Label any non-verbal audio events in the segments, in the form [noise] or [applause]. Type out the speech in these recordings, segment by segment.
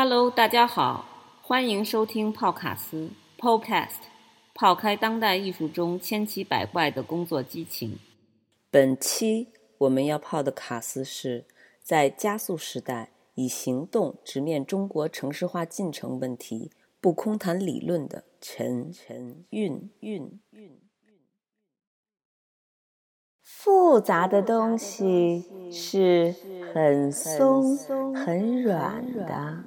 Hello，大家好，欢迎收听泡卡斯 Podcast，泡开当代艺术中千奇百怪的工作激情。本期我们要泡的卡斯是在加速时代以行动直面中国城市化进程问题，不空谈理论的陈陈韵韵韵。复杂的东西是很松很软的。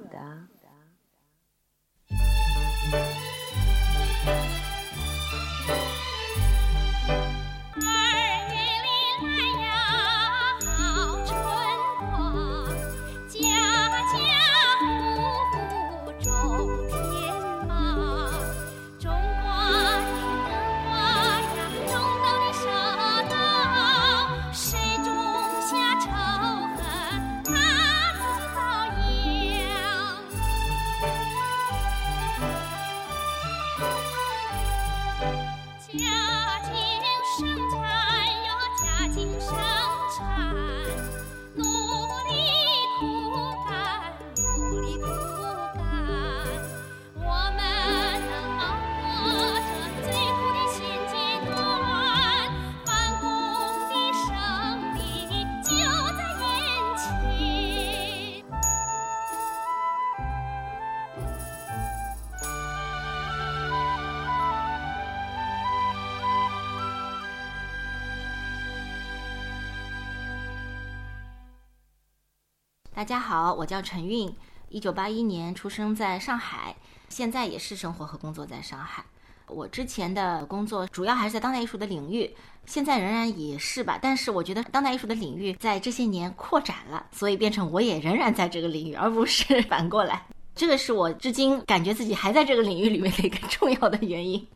大家好，我叫陈韵，一九八一年出生在上海，现在也是生活和工作在上海。我之前的工作主要还是在当代艺术的领域，现在仍然也是吧。但是我觉得当代艺术的领域在这些年扩展了，所以变成我也仍然在这个领域，而不是反过来。这个是我至今感觉自己还在这个领域里面的一个重要的原因。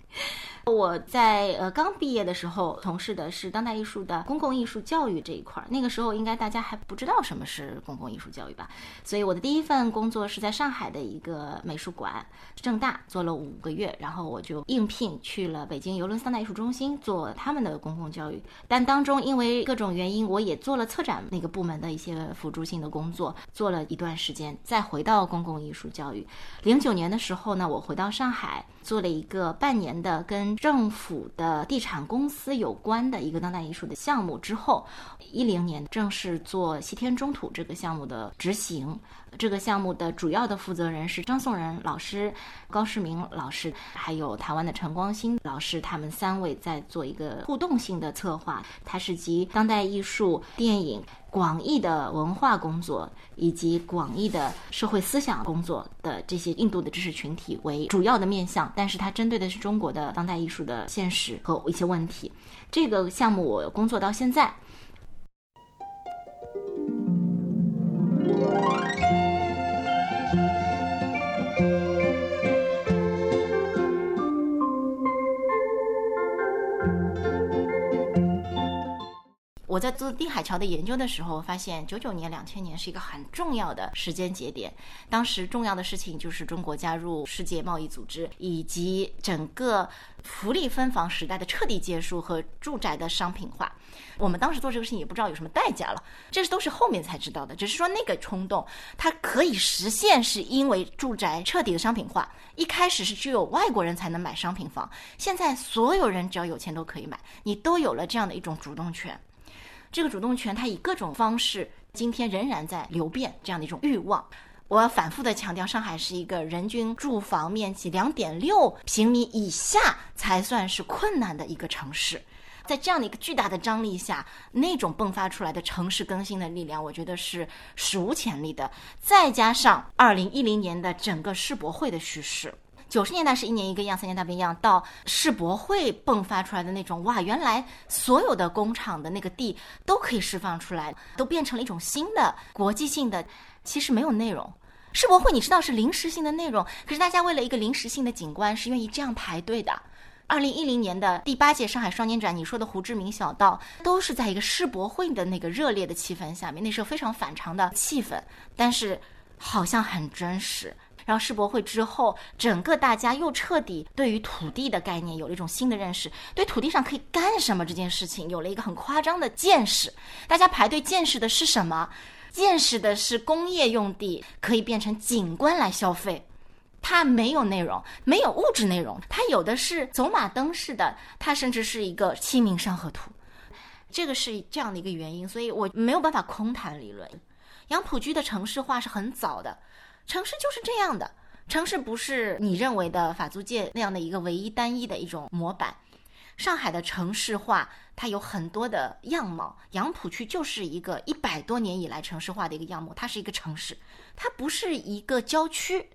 我在呃刚毕业的时候从事的是当代艺术的公共艺术教育这一块儿，那个时候应该大家还不知道什么是公共艺术教育吧？所以我的第一份工作是在上海的一个美术馆正大做了五个月，然后我就应聘去了北京邮轮当代艺术中心做他们的公共教育。但当中因为各种原因，我也做了策展那个部门的一些辅助性的工作，做了一段时间，再回到公共艺术教育。零九年的时候呢，我回到上海做了一个半年的跟政府的地产公司有关的一个当代艺术的项目之后，一零年正式做西天中土这个项目的执行。这个项目的主要的负责人是张颂仁老师、高世明老师，还有台湾的陈光新老师，他们三位在做一个互动性的策划。它是集当代艺术、电影广义的文化工作以及广义的社会思想工作的这些印度的知识群体为主要的面向，但是它针对的是中国的当代艺术的现实和一些问题。这个项目我工作到现在。我在做定海桥的研究的时候，发现九九年、两千年是一个很重要的时间节点。当时重要的事情就是中国加入世界贸易组织，以及整个福利分房时代的彻底结束和住宅的商品化。我们当时做这个事情也不知道有什么代价了，这都是后面才知道的。只是说那个冲动它可以实现，是因为住宅彻底的商品化。一开始是只有外国人才能买商品房，现在所有人只要有钱都可以买，你都有了这样的一种主动权。这个主动权，它以各种方式，今天仍然在流变。这样的一种欲望，我要反复的强调，上海是一个人均住房面积两点六平米以下才算是困难的一个城市。在这样的一个巨大的张力下，那种迸发出来的城市更新的力量，我觉得是史无前例的。再加上二零一零年的整个世博会的叙事。九十年代是一年一个样，三年大变样。到世博会迸发出来的那种，哇，原来所有的工厂的那个地都可以释放出来，都变成了一种新的国际性的，其实没有内容。世博会你知道是临时性的内容，可是大家为了一个临时性的景观是愿意这样排队的。二零一零年的第八届上海双年展，你说的胡志明小道都是在一个世博会的那个热烈的气氛下面，那时候非常反常的气氛，但是好像很真实。然后世博会之后，整个大家又彻底对于土地的概念有了一种新的认识，对土地上可以干什么这件事情有了一个很夸张的见识。大家排队见识的是什么？见识的是工业用地可以变成景观来消费。它没有内容，没有物质内容，它有的是走马灯似的，它甚至是一个《清明上河图》，这个是这样的一个原因，所以我没有办法空谈理论。杨浦区的城市化是很早的，城市就是这样的，城市不是你认为的法租界那样的一个唯一单一的一种模板。上海的城市化它有很多的样貌，杨浦区就是一个一百多年以来城市化的一个样貌，它是一个城市，它不是一个郊区。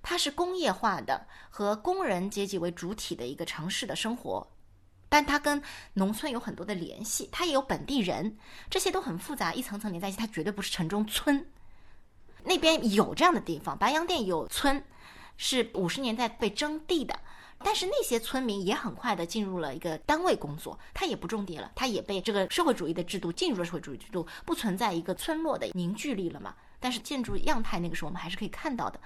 它是工业化的和工人阶级为主体的一个城市的生活，但它跟农村有很多的联系，它也有本地人，这些都很复杂，一层层连在一起，它绝对不是城中村。那边有这样的地方，白洋淀有村，是五十年代被征地的，但是那些村民也很快的进入了一个单位工作，他也不种地了，他也被这个社会主义的制度进入了社会主义制度，不存在一个村落的凝聚力了嘛？但是建筑样态那个时候我们还是可以看到的。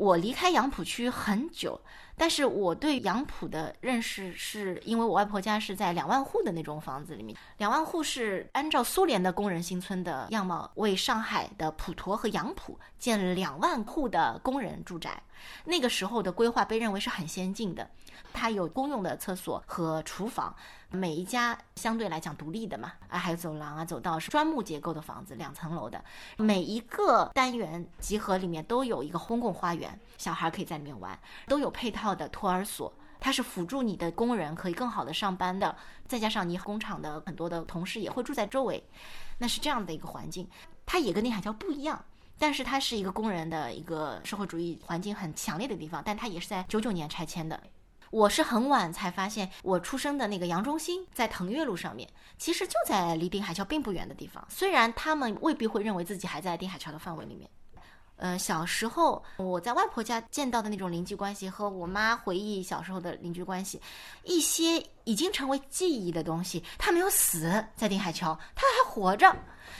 我离开杨浦区很久，但是我对杨浦的认识是因为我外婆家是在两万户的那种房子里面，两万户是按照苏联的工人新村的样貌，为上海的普陀和杨浦建了两万户的工人住宅，那个时候的规划被认为是很先进的，它有公用的厕所和厨房。每一家相对来讲独立的嘛，啊，还有走廊啊、走道是砖木结构的房子，两层楼的，每一个单元集合里面都有一个公共花园，小孩可以在里面玩，都有配套的托儿所，它是辅助你的工人可以更好的上班的，再加上你工厂的很多的同事也会住在周围，那是这样的一个环境，它也跟宁海桥不一样，但是它是一个工人的一个社会主义环境很强烈的地方，但它也是在九九年拆迁的。我是很晚才发现，我出生的那个杨中心在腾越路上面，其实就在离定海桥并不远的地方。虽然他们未必会认为自己还在定海桥的范围里面。呃，小时候我在外婆家见到的那种邻居关系，和我妈回忆小时候的邻居关系，一些已经成为记忆的东西，他没有死在定海桥，他还活着，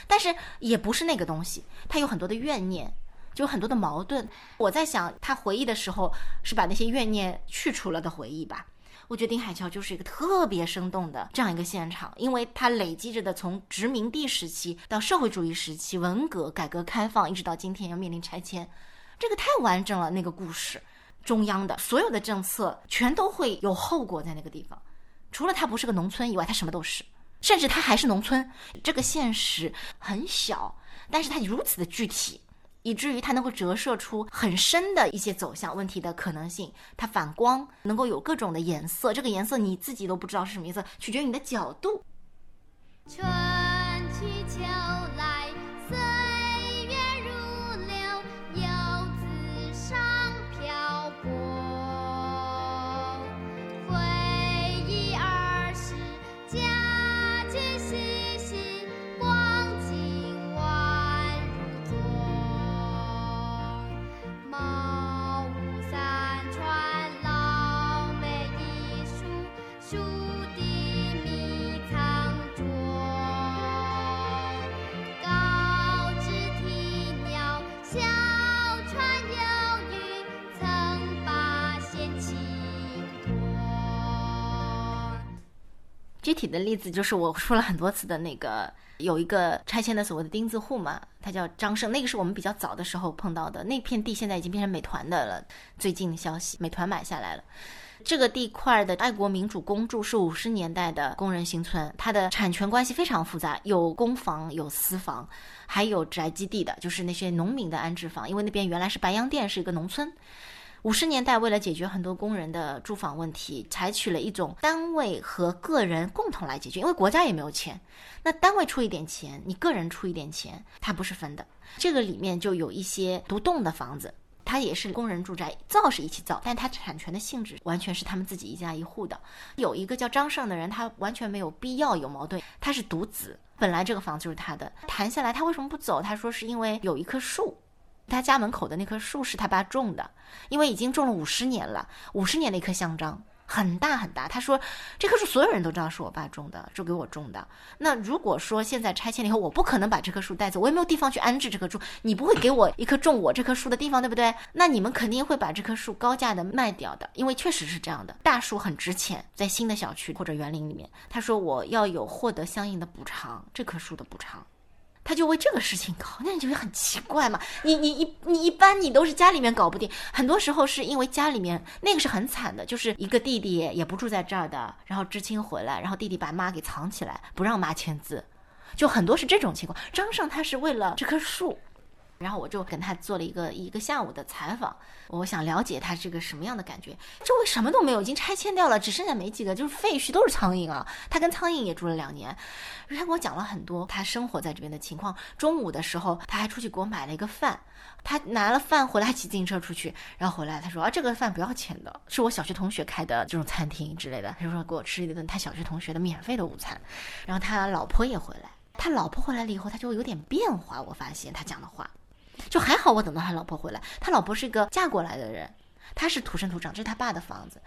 但是也不是那个东西，他有很多的怨念。就很多的矛盾，我在想他回忆的时候是把那些怨念去除了的回忆吧。我觉得丁海桥就是一个特别生动的这样一个现场，因为它累积着的从殖民地时期到社会主义时期、文革、改革开放，一直到今天要面临拆迁，这个太完整了。那个故事，中央的所有的政策全都会有后果在那个地方。除了它不是个农村以外，它什么都是，甚至它还是农村。这个现实很小，但是它如此的具体。以至于它能够折射出很深的一些走向问题的可能性，它反光能够有各种的颜色，这个颜色你自己都不知道是什么颜色，取决于你的角度。春去秋来。具体的例子就是我说了很多次的那个，有一个拆迁的所谓的钉子户嘛，他叫张胜，那个是我们比较早的时候碰到的。那片地现在已经变成美团的了。最近的消息，美团买下来了。这个地块的爱国民主公筑是五十年代的工人新村，它的产权关系非常复杂，有公房、有私房，还有宅基地的，就是那些农民的安置房。因为那边原来是白洋淀，是一个农村。五十年代，为了解决很多工人的住房问题，采取了一种单位和个人共同来解决，因为国家也没有钱，那单位出一点钱，你个人出一点钱，它不是分的。这个里面就有一些独栋的房子，它也是工人住宅，造是一起造，但它产权的性质完全是他们自己一家一户的。有一个叫张胜的人，他完全没有必要有矛盾，他是独子，本来这个房子就是他的，谈下来他为什么不走？他说是因为有一棵树。他家门口的那棵树是他爸种的，因为已经种了五十年了，五十年的一棵香樟，很大很大。他说这棵树所有人都知道是我爸种的，就给我种的。那如果说现在拆迁了以后，我不可能把这棵树带走，我也没有地方去安置这棵树，你不会给我一棵种我这棵树的地方，对不对？那你们肯定会把这棵树高价的卖掉的，因为确实是这样的，大树很值钱，在新的小区或者园林里面。他说我要有获得相应的补偿，这棵树的补偿。他就为这个事情搞，那你就会很奇怪嘛。你你一你一般你都是家里面搞不定，很多时候是因为家里面那个是很惨的，就是一个弟弟也不住在这儿的，然后知青回来，然后弟弟把妈给藏起来，不让妈签字，就很多是这种情况。张胜他是为了这棵树。然后我就跟他做了一个一个下午的采访，我想了解他这个什么样的感觉。周围什么都没有，已经拆迁掉了，只剩下没几个，就是废墟，都是苍蝇啊。他跟苍蝇也住了两年，他给我讲了很多他生活在这边的情况。中午的时候，他还出去给我买了一个饭，他拿了饭回来，骑自行车出去，然后回来他说啊，这个饭不要钱的，是我小学同学开的这种餐厅之类的。他说给我吃一顿他小学同学的免费的午餐。然后他老婆也回来，他老婆回来了以后，他就有点变化。我发现他讲的话。就还好，我等到他老婆回来。他老婆是一个嫁过来的人，他是土生土长，这是他爸的房子。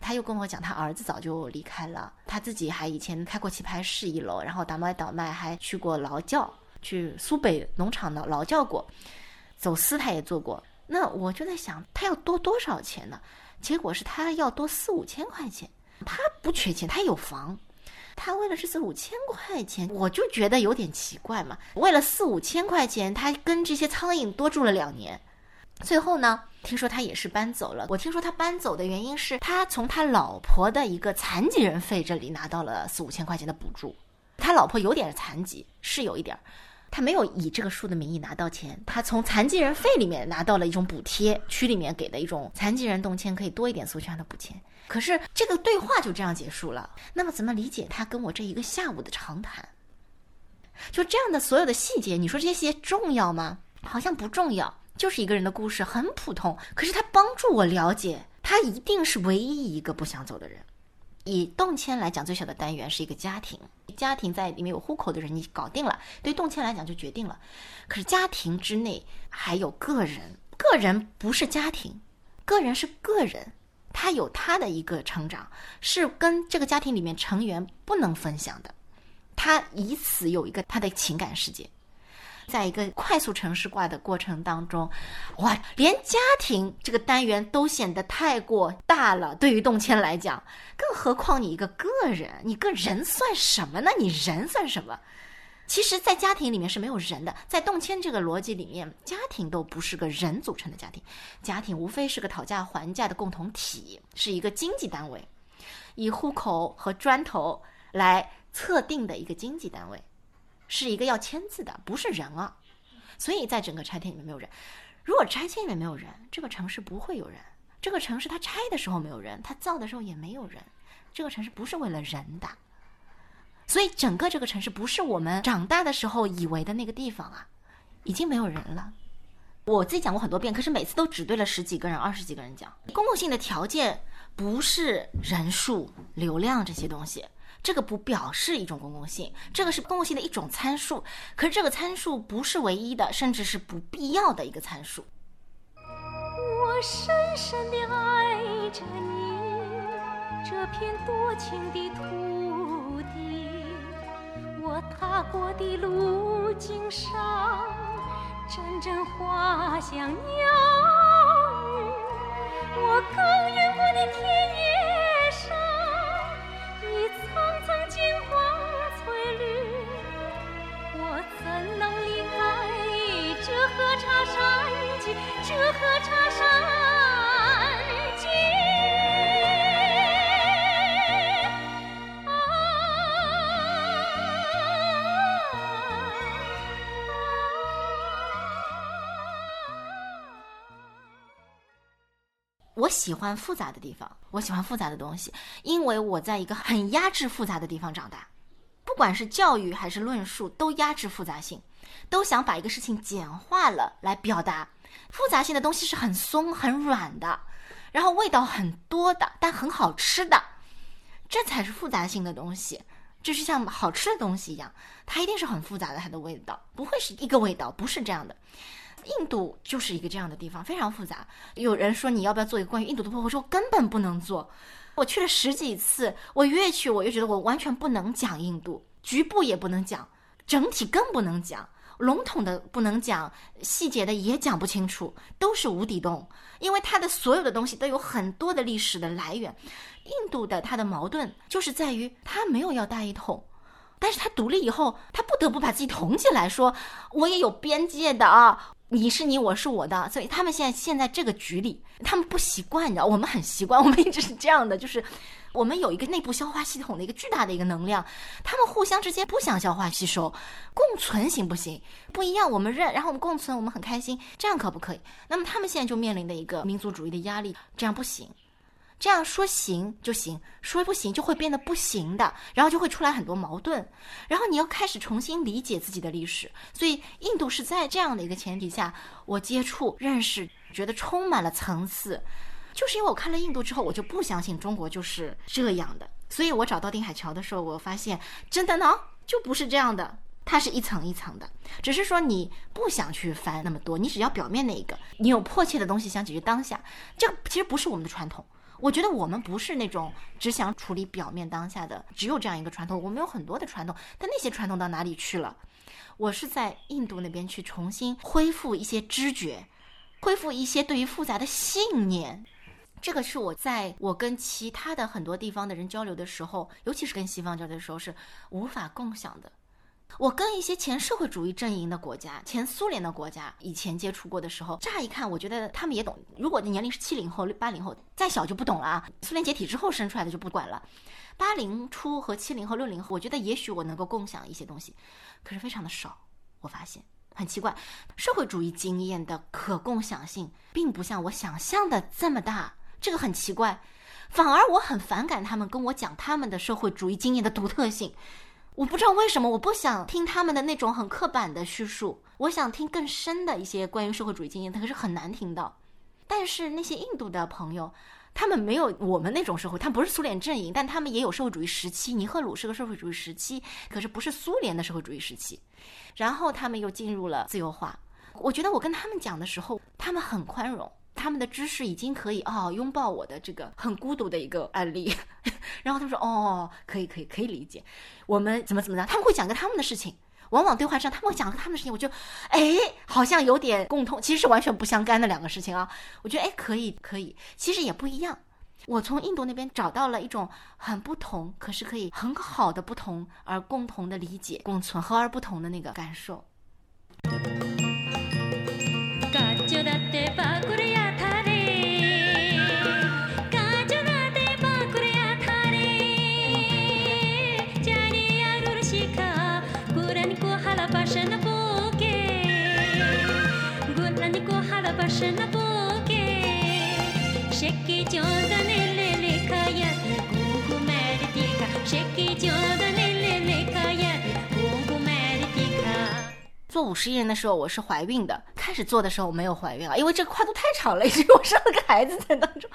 他又跟我讲，他儿子早就离开了，他自己还以前开过棋牌室一楼，然后倒卖倒卖，还去过劳教，去苏北农场的劳教过，走私他也做过。那我就在想，他要多多少钱呢？结果是他要多四五千块钱。他不缺钱，他有房。他为了这四五千块钱，我就觉得有点奇怪嘛。为了四五千块钱，他跟这些苍蝇多住了两年，最后呢，听说他也是搬走了。我听说他搬走的原因是他从他老婆的一个残疾人费这里拿到了四五千块钱的补助。他老婆有点残疾，是有一点儿。他没有以这个树的名义拿到钱，他从残疾人费里面拿到了一种补贴，区里面给的一种残疾人动迁可以多一点诉权的补钱。可是这个对话就这样结束了。那么怎么理解他跟我这一个下午的长谈？就这样的所有的细节，你说这些重要吗？好像不重要，就是一个人的故事，很普通。可是他帮助我了解，他一定是唯一一个不想走的人。以动迁来讲，最小的单元是一个家庭，家庭在里面有户口的人，你搞定了，对动迁来讲就决定了。可是家庭之内还有个人，个人不是家庭，个人是个人，他有他的一个成长，是跟这个家庭里面成员不能分享的，他以此有一个他的情感世界。在一个快速城市化的过程当中，哇，连家庭这个单元都显得太过大了。对于动迁来讲，更何况你一个个人，你个人算什么呢？你人算什么？其实，在家庭里面是没有人的。在动迁这个逻辑里面，家庭都不是个人组成的家庭，家庭无非是个讨价还价的共同体，是一个经济单位，以户口和砖头来测定的一个经济单位。是一个要签字的，不是人啊，所以在整个拆迁里面没有人。如果拆迁里面没有人，这个城市不会有人。这个城市它拆的时候没有人，它造的时候也没有人。这个城市不是为了人的，所以整个这个城市不是我们长大的时候以为的那个地方啊，已经没有人了。我自己讲过很多遍，可是每次都只对了十几个人、二十几个人讲。公共性的条件不是人数、流量这些东西。这个不表示一种公共性，这个是公共性的一种参数。可是这个参数不是唯一的，甚至是不必要的一个参数。我深深地爱着你这片多情的土地，我踏过的路径上阵阵花香鸟语，我耕耘过的田野我喜欢复杂的地方，我喜欢复杂的东西，因为我在一个很压制复杂的地方长大，不管是教育还是论述，都压制复杂性，都想把一个事情简化了来表达。复杂性的东西是很松很软的，然后味道很多的，但很好吃的，这才是复杂性的东西。就是像好吃的东西一样，它一定是很复杂的，它的味道不会是一个味道，不是这样的。印度就是一个这样的地方，非常复杂。有人说你要不要做一个关于印度的播客？我说根本不能做。我去了十几次，我越去我越觉得我完全不能讲印度，局部也不能讲，整体更不能讲，笼统的不能讲，细节的也讲不清楚，都是无底洞。因为它的所有的东西都有很多的历史的来源。印度的它的矛盾就是在于它没有要大一统。但是他独立以后，他不得不把自己统起来，说我也有边界的啊，你是你，我是我的。所以他们现在现在这个局里，他们不习惯，你知道，我们很习惯，我们一直是这样的，就是我们有一个内部消化系统的一个巨大的一个能量，他们互相之间不想消化吸收，共存行不行？不一样，我们认，然后我们共存，我们很开心，这样可不可以？那么他们现在就面临的一个民族主义的压力，这样不行。这样说行就行，说不行就会变得不行的，然后就会出来很多矛盾，然后你要开始重新理解自己的历史。所以印度是在这样的一个前提下，我接触、认识，觉得充满了层次。就是因为我看了印度之后，我就不相信中国就是这样的。所以我找到定海桥的时候，我发现真的呢，就不是这样的，它是一层一层的，只是说你不想去翻那么多，你只要表面那一个，你有迫切的东西想解决当下，这个其实不是我们的传统。我觉得我们不是那种只想处理表面当下的，只有这样一个传统。我们有很多的传统，但那些传统到哪里去了？我是在印度那边去重新恢复一些知觉，恢复一些对于复杂的信念。这个是我在我跟其他的很多地方的人交流的时候，尤其是跟西方交流的时候，是无法共享的。我跟一些前社会主义阵营的国家、前苏联的国家以前接触过的时候，乍一看，我觉得他们也懂。如果你年龄是七零后、八零后，再小就不懂了啊。苏联解体之后生出来的就不管了。八零初和七零后、六零后，我觉得也许我能够共享一些东西，可是非常的少。我发现很奇怪，社会主义经验的可共享性并不像我想象的这么大，这个很奇怪。反而我很反感他们跟我讲他们的社会主义经验的独特性。我不知道为什么，我不想听他们的那种很刻板的叙述，我想听更深的一些关于社会主义经验，可是很难听到。但是那些印度的朋友，他们没有我们那种社会，他不是苏联阵营，但他们也有社会主义时期。尼赫鲁是个社会主义时期，可是不是苏联的社会主义时期。然后他们又进入了自由化。我觉得我跟他们讲的时候，他们很宽容。他们的知识已经可以哦拥抱我的这个很孤独的一个案例，[laughs] 然后他们说哦可以可以可以理解，我们怎么怎么样，他们会讲个他们的事情，往往对话上他们会讲个他们的事情，我就哎好像有点共通，其实是完全不相干的两个事情啊，我觉得哎可以可以，其实也不一样，我从印度那边找到了一种很不同，可是可以很好的不同而共同的理解共存和而不同的那个感受。五十亿人的时候，我是怀孕的。开始做的时候我没有怀孕啊，因为这个跨度太长了，因为 [laughs] 我生了个孩子在当中。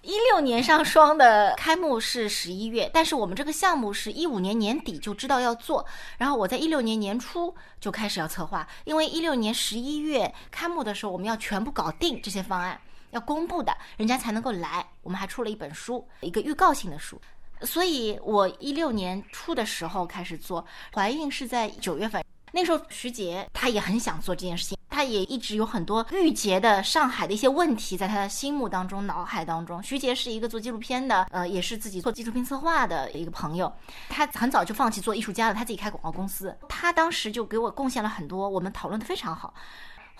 一六年上双的开幕是十一月，但是我们这个项目是一五年年底就知道要做，然后我在一六年年初就开始要策划，因为一六年十一月开幕的时候我们要全部搞定这些方案，要公布的，人家才能够来。我们还出了一本书，一个预告性的书，所以我一六年初的时候开始做，怀孕是在九月份。那时候徐杰他也很想做这件事情，他也一直有很多郁结的上海的一些问题在他的心目当中、脑海当中。徐杰是一个做纪录片的，呃，也是自己做纪录片策划的一个朋友。他很早就放弃做艺术家了，他自己开广告公司。他当时就给我贡献了很多，我们讨论的非常好。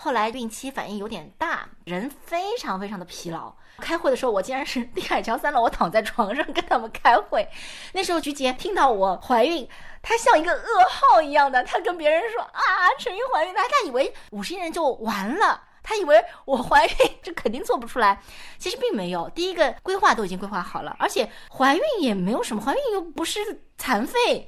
后来孕期反应有点大，人非常非常的疲劳。开会的时候，我竟然是 [laughs] 地海桥三楼，我躺在床上跟他们开会。那时候菊姐听到我怀孕，她像一个噩耗一样的，她跟别人说啊，陈玉怀孕了，她以为五十亿人就完了，她以为我怀孕这肯定做不出来。其实并没有，第一个规划都已经规划好了，而且怀孕也没有什么，怀孕又不是残废。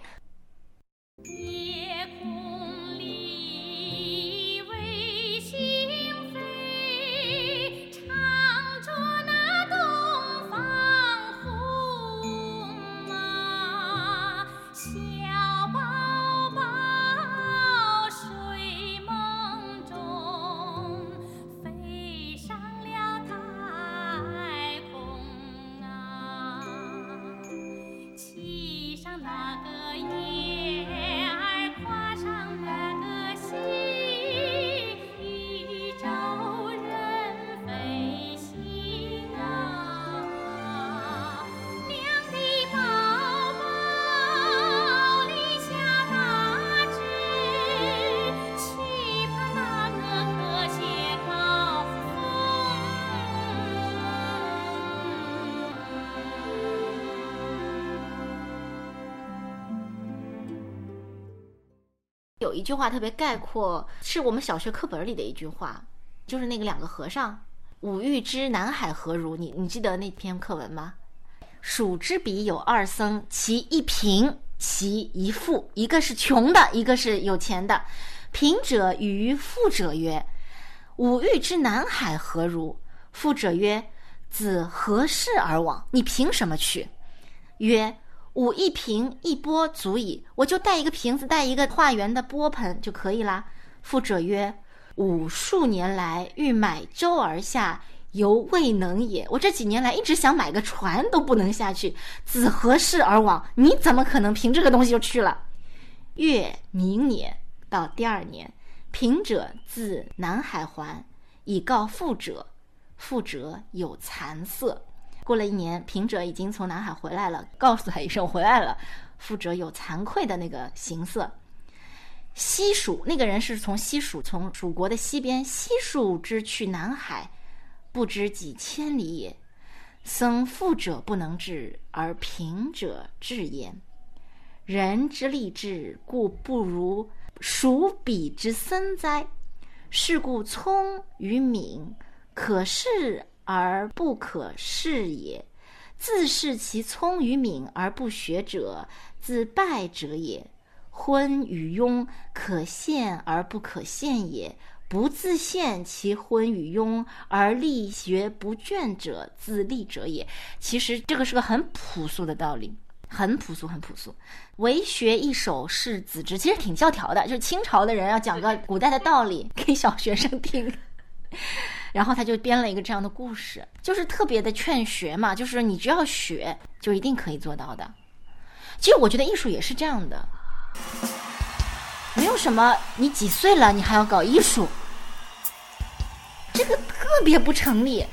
有一句话特别概括，是我们小学课本里的一句话，就是那个两个和尚，吾欲知南海何如？你你记得那篇课文吗？蜀之彼有二僧，其一贫，其一富。一个是穷的，一个是有钱的。贫者与富者曰：“吾欲知南海何如？”富者曰：“子何事而往？你凭什么去？”曰：“吾一瓶一钵足矣，我就带一个瓶子，带一个化缘的钵盆就可以啦。”富者曰：“吾数年来欲买舟而下。”犹未能也。我这几年来一直想买个船，都不能下去。子何事而往？你怎么可能凭这个东西就去了？月明年到第二年，贫者自南海还，以告富者。富者有惭色。过了一年，贫者已经从南海回来了，告诉他一声回来了。富者有惭愧的那个形色。西蜀那个人是从西蜀，从蜀国的西边，西蜀之去南海。不知几千里也。僧富者不能至，而贫者至焉。人之立志，故不如蜀彼之僧哉？是故聪与敏，可视而不可视也。自视其聪与敏而不学者，自败者也。昏与庸，可陷而不可陷也。不自陷其昏与庸而力学不倦者，自立者也。其实这个是个很朴素的道理，很朴素，很朴素。为学一首是子之，其实挺教条的，就是清朝的人要讲个古代的道理给小学生听，然后他就编了一个这样的故事，就是特别的劝学嘛，就是你只要学，就一定可以做到的。其实我觉得艺术也是这样的，没有什么你几岁了你还要搞艺术。这个特别不成立，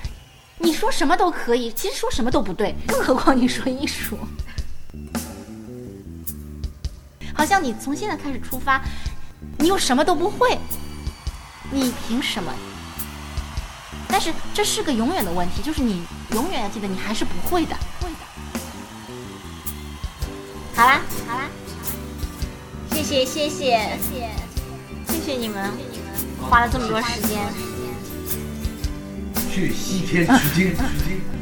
你说什么都可以，其实说什么都不对，更何况你说艺术，好像你从现在开始出发，你又什么都不会，你凭什么？但是这是个永远的问题，就是你永远要记得，你还是不会的。会的。好啦，好啦，谢谢，谢谢，谢谢你们，花了这么多时间。去西天取经。